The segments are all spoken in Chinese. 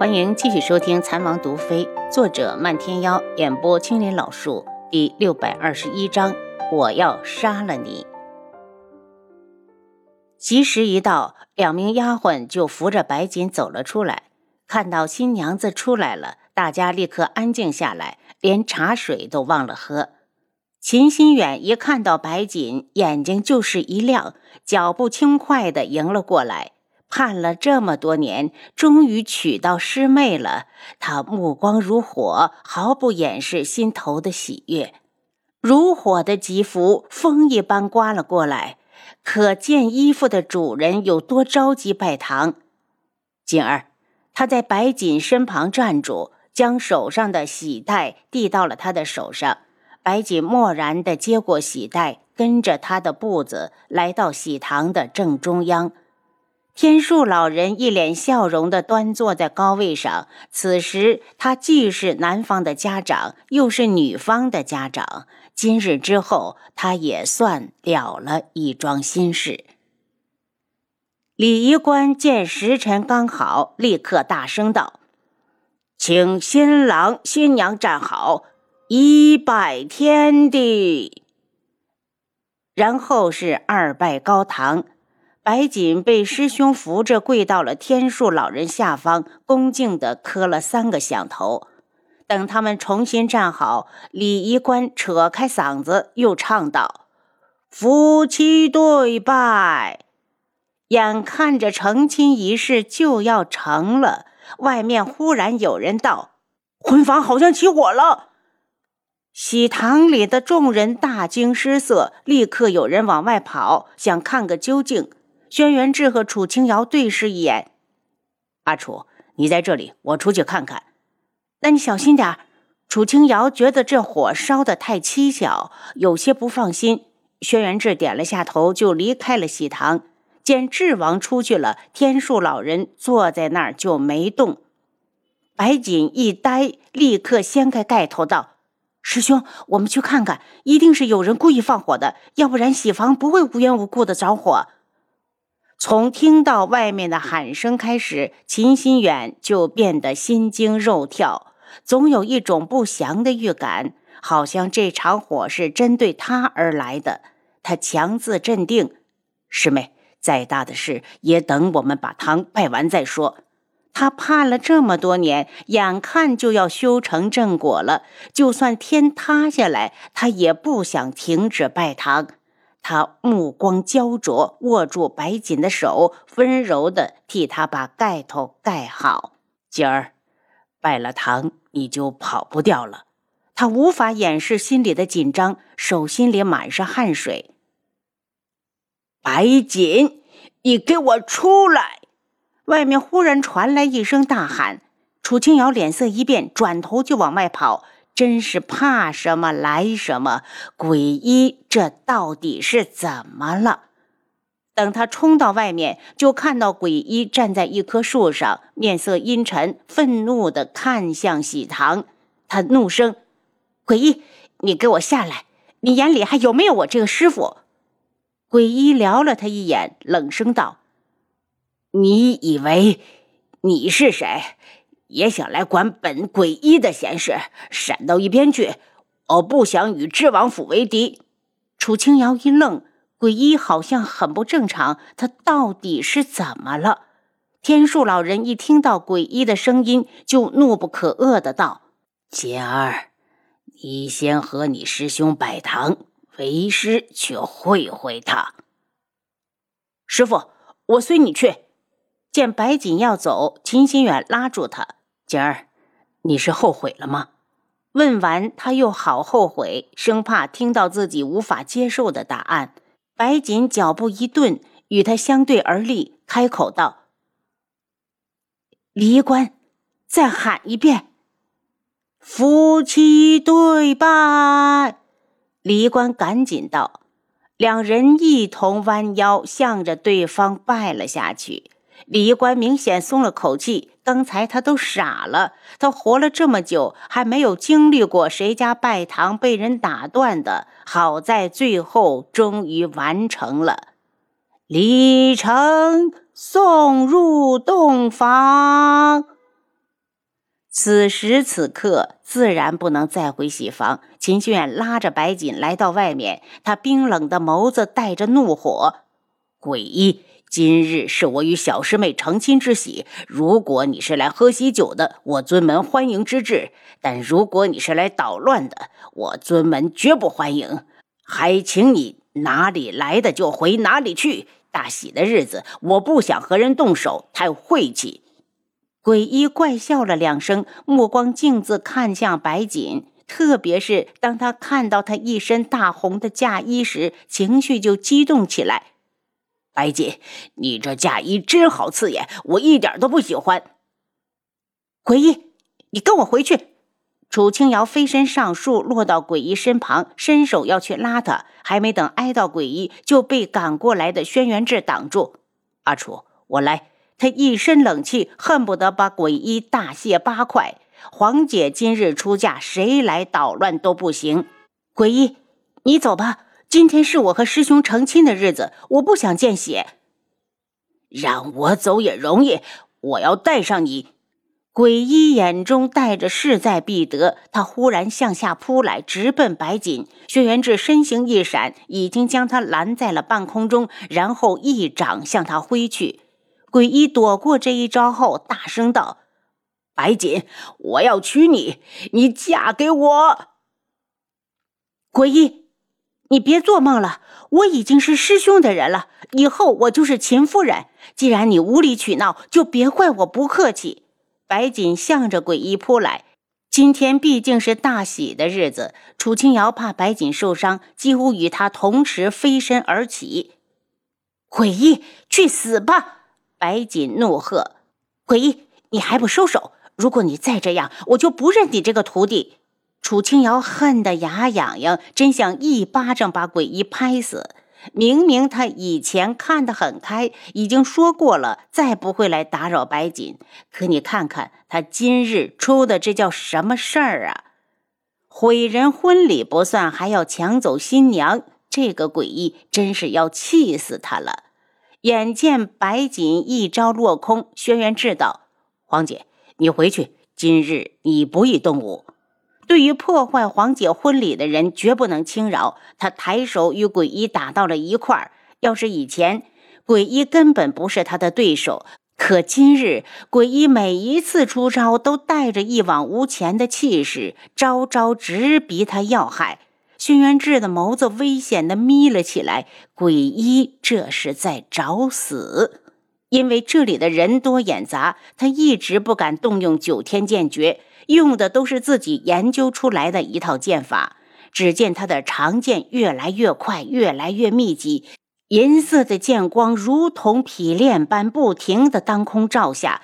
欢迎继续收听《残王毒妃》，作者漫天妖，演播青林老树，第六百二十一章：我要杀了你。吉时一到，两名丫鬟就扶着白锦走了出来。看到新娘子出来了，大家立刻安静下来，连茶水都忘了喝。秦心远一看到白锦，眼睛就是一亮，脚步轻快地迎了过来。盼了这么多年，终于娶到师妹了。他目光如火，毫不掩饰心头的喜悦。如火的吉服，风一般刮了过来，可见衣服的主人有多着急拜堂。锦儿，他在白锦身旁站住，将手上的喜带递到了他的手上。白锦默然地接过喜带，跟着他的步子来到喜堂的正中央。天树老人一脸笑容地端坐在高位上。此时，他既是男方的家长，又是女方的家长。今日之后，他也算了了一桩心事。礼仪官见时辰刚好，立刻大声道：“请新郎新娘站好，一拜天地。”然后是二拜高堂。白锦被师兄扶着跪到了天树老人下方，恭敬地磕了三个响头。等他们重新站好，礼仪官扯开嗓子又唱道：“夫妻对拜。”眼看着成亲仪式就要成了，外面忽然有人道：“婚房好像起火了！”喜堂里的众人大惊失色，立刻有人往外跑，想看个究竟。轩辕志和楚清瑶对视一眼，阿楚，你在这里，我出去看看。那你小心点楚清瑶觉得这火烧得太蹊跷，有些不放心。轩辕志点了下头，就离开了喜堂。见智王出去了，天树老人坐在那儿就没动。白锦一呆，立刻掀开盖头道：“师兄，我们去看看，一定是有人故意放火的，要不然喜房不会无缘无故的着火。”从听到外面的喊声开始，秦心远就变得心惊肉跳，总有一种不祥的预感，好像这场火是针对他而来的。他强自镇定：“师妹，再大的事也等我们把堂拜完再说。”他盼了这么多年，眼看就要修成正果了，就算天塌下来，他也不想停止拜堂。他目光焦灼，握住白锦的手，温柔地替他把盖头盖好。今儿拜了堂，你就跑不掉了。他无法掩饰心里的紧张，手心里满是汗水。白锦，你给我出来！外面忽然传来一声大喊，楚清瑶脸色一变，转头就往外跑。真是怕什么来什么！鬼医，这到底是怎么了？等他冲到外面，就看到鬼医站在一棵树上，面色阴沉，愤怒地看向喜堂。他怒声：“鬼医，你给我下来！你眼里还有没有我这个师傅？”鬼医撩了他一眼，冷声道：“你以为你是谁？”也想来管本鬼医的闲事，闪到一边去！我不想与知王府为敌。楚清瑶一愣，鬼医好像很不正常，他到底是怎么了？天树老人一听到鬼医的声音，就怒不可遏的道：“简儿，你先和你师兄拜堂，为师去会会他。”师傅，我随你去。见白锦要走，秦心远拉住他。锦儿，你是后悔了吗？问完，他又好后悔，生怕听到自己无法接受的答案。白锦脚步一顿，与他相对而立，开口道：“离官，再喊一遍，夫妻对拜。”离官赶紧道，两人一同弯腰，向着对方拜了下去。李一官明显松了口气，刚才他都傻了。他活了这么久，还没有经历过谁家拜堂被人打断的。好在最后终于完成了。李成送入洞房，此时此刻，自然不能再回喜房。秦心远拉着白锦来到外面，他冰冷的眸子带着怒火：“鬼医，今日是我与小师妹成亲之喜，如果你是来喝喜酒的，我尊门欢迎之至；但如果你是来捣乱的，我尊门绝不欢迎。还请你哪里来的就回哪里去。大喜的日子，我不想和人动手，太晦气。”鬼医怪笑了两声，目光径自看向白锦。特别是当他看到她一身大红的嫁衣时，情绪就激动起来。白锦，你这嫁衣真好刺眼，我一点都不喜欢。鬼医，你跟我回去。楚清瑶飞身上树，落到鬼医身旁，伸手要去拉他，还没等挨到鬼医，就被赶过来的轩辕志挡住。阿楚，我来。他一身冷气，恨不得把鬼医大卸八块。黄姐今日出嫁，谁来捣乱都不行。鬼医，你走吧。今天是我和师兄成亲的日子，我不想见血。让我走也容易，我要带上你。鬼医眼中带着势在必得，他忽然向下扑来，直奔白锦。轩辕志身形一闪，已经将他拦在了半空中，然后一掌向他挥去。鬼医躲过这一招后，大声道：“白锦，我要娶你，你嫁给我。”鬼医，你别做梦了，我已经是师兄的人了，以后我就是秦夫人。既然你无理取闹，就别怪我不客气。白锦向着鬼医扑来。今天毕竟是大喜的日子，楚清瑶怕白锦受伤，几乎与他同时飞身而起。鬼医，去死吧！白锦怒喝：“鬼医，你还不收手！如果你再这样，我就不认你这个徒弟！”楚清瑶恨得牙痒痒，真想一巴掌把鬼医拍死。明明他以前看得很开，已经说过了，再不会来打扰白锦。可你看看他今日出的这叫什么事儿啊？毁人婚礼不算，还要抢走新娘，这个鬼医真是要气死他了！眼见白锦一招落空，轩辕志道：“黄姐，你回去。今日你不宜动武。对于破坏黄姐婚礼的人，绝不能轻饶。”他抬手与鬼医打到了一块儿。要是以前，鬼医根本不是他的对手。可今日，鬼医每一次出招，都带着一往无前的气势，招招直逼他要害。轩辕志的眸子危险地眯了起来，鬼医这是在找死。因为这里的人多眼杂，他一直不敢动用九天剑诀，用的都是自己研究出来的一套剑法。只见他的长剑越来越快，越来越密集，银色的剑光如同匹练般不停地当空照下。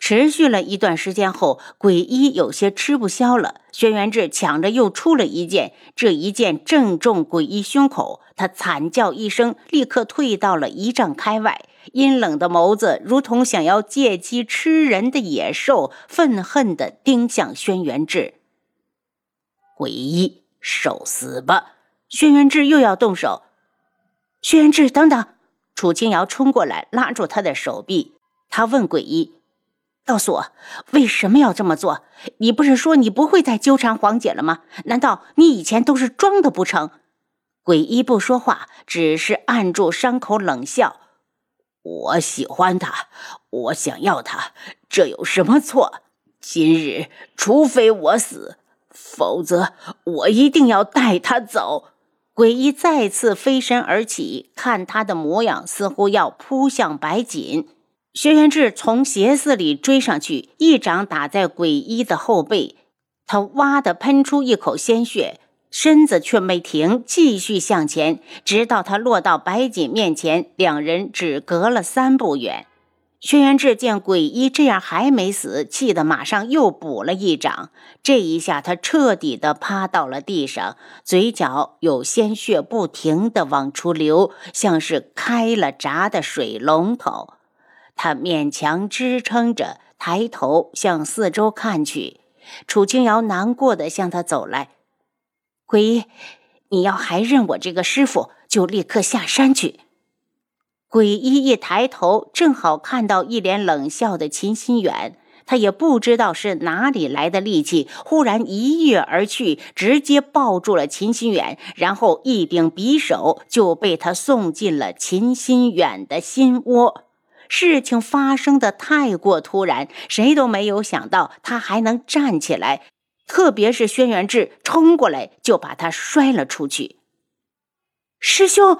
持续了一段时间后，鬼医有些吃不消了。轩辕志抢着又出了一剑，这一剑正中鬼医胸口，他惨叫一声，立刻退到了一丈开外。阴冷的眸子如同想要借机吃人的野兽，愤恨地盯向轩辕志。鬼医，受死吧！轩辕志又要动手。轩辕志，等等！楚清瑶冲过来，拉住他的手臂。他问鬼医。告诉我为什么要这么做？你不是说你不会再纠缠黄姐了吗？难道你以前都是装的不成？鬼医不说话，只是按住伤口冷笑。我喜欢他，我想要他，这有什么错？今日除非我死，否则我一定要带他走。鬼医再次飞身而起，看他的模样，似乎要扑向白锦。轩辕志从斜四里追上去，一掌打在鬼医的后背，他哇的喷出一口鲜血，身子却没停，继续向前，直到他落到白锦面前，两人只隔了三步远。轩辕志见鬼医这样还没死，气得马上又补了一掌，这一下他彻底的趴到了地上，嘴角有鲜血不停的往出流，像是开了闸的水龙头。他勉强支撑着，抬头向四周看去。楚清瑶难过的向他走来：“鬼医，你要还认我这个师傅，就立刻下山去。”鬼医一抬头，正好看到一脸冷笑的秦心远。他也不知道是哪里来的力气，忽然一跃而去，直接抱住了秦心远，然后一柄匕首就被他送进了秦心远的心窝。事情发生的太过突然，谁都没有想到他还能站起来，特别是轩辕志冲过来就把他摔了出去。师兄。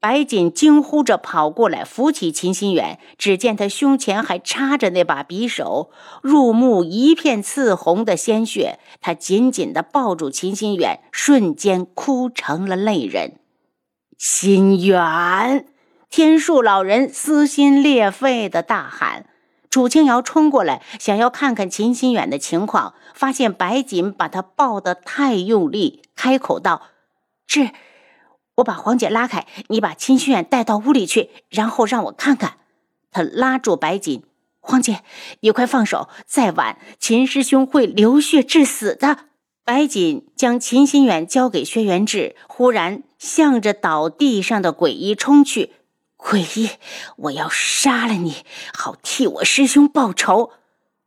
白锦惊呼着跑过来，扶起秦心远。只见他胸前还插着那把匕首，入目一片刺红的鲜血。他紧紧地抱住秦心远，瞬间哭成了泪人。心远，天树老人撕心裂肺地大喊。楚清瑶冲过来，想要看看秦心远的情况，发现白锦把他抱得太用力，开口道：“志。”我把黄姐拉开，你把秦心远带到屋里去，然后让我看看。他拉住白锦，黄姐，你快放手，再晚秦师兄会流血致死的。白锦将秦心远交给轩辕志，忽然向着倒地上的鬼医冲去。鬼医，我要杀了你，好替我师兄报仇。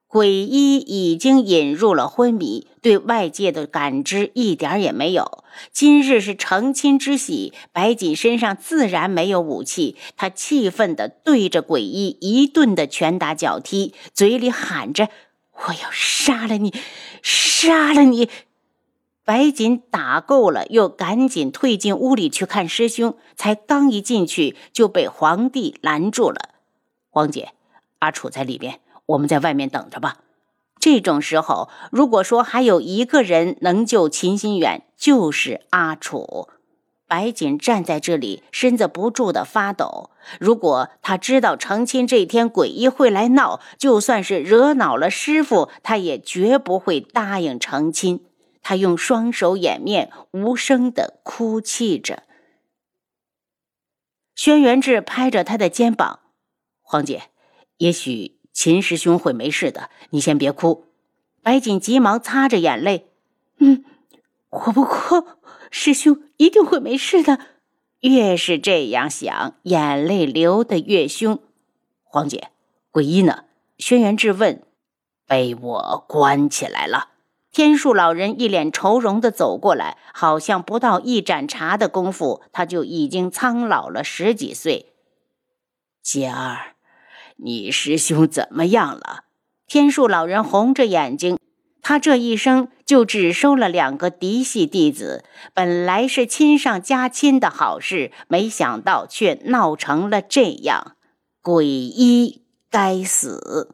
鬼医已经引入了昏迷，对外界的感知一点也没有。今日是成亲之喜，白锦身上自然没有武器。他气愤地对着鬼医一顿的拳打脚踢，嘴里喊着：“我要杀了你，杀了你！”白锦打够了，又赶紧退进屋里去看师兄。才刚一进去，就被皇帝拦住了。皇姐，阿楚在里边。我们在外面等着吧。这种时候，如果说还有一个人能救秦心远，就是阿楚。白锦站在这里，身子不住的发抖。如果他知道成亲这天鬼医会来闹，就算是惹恼了师傅，他也绝不会答应成亲。他用双手掩面，无声的哭泣着。轩辕志拍着他的肩膀：“黄姐，也许……”秦师兄会没事的，你先别哭。白锦急忙擦着眼泪，嗯，我不哭，师兄一定会没事的。越是这样想，眼泪流得越凶。黄姐，鬼医呢？轩辕志问。被我关起来了。天树老人一脸愁容的走过来，好像不到一盏茶的功夫，他就已经苍老了十几岁。姐儿。你师兄怎么样了？天树老人红着眼睛，他这一生就只收了两个嫡系弟子，本来是亲上加亲的好事，没想到却闹成了这样。鬼医该死！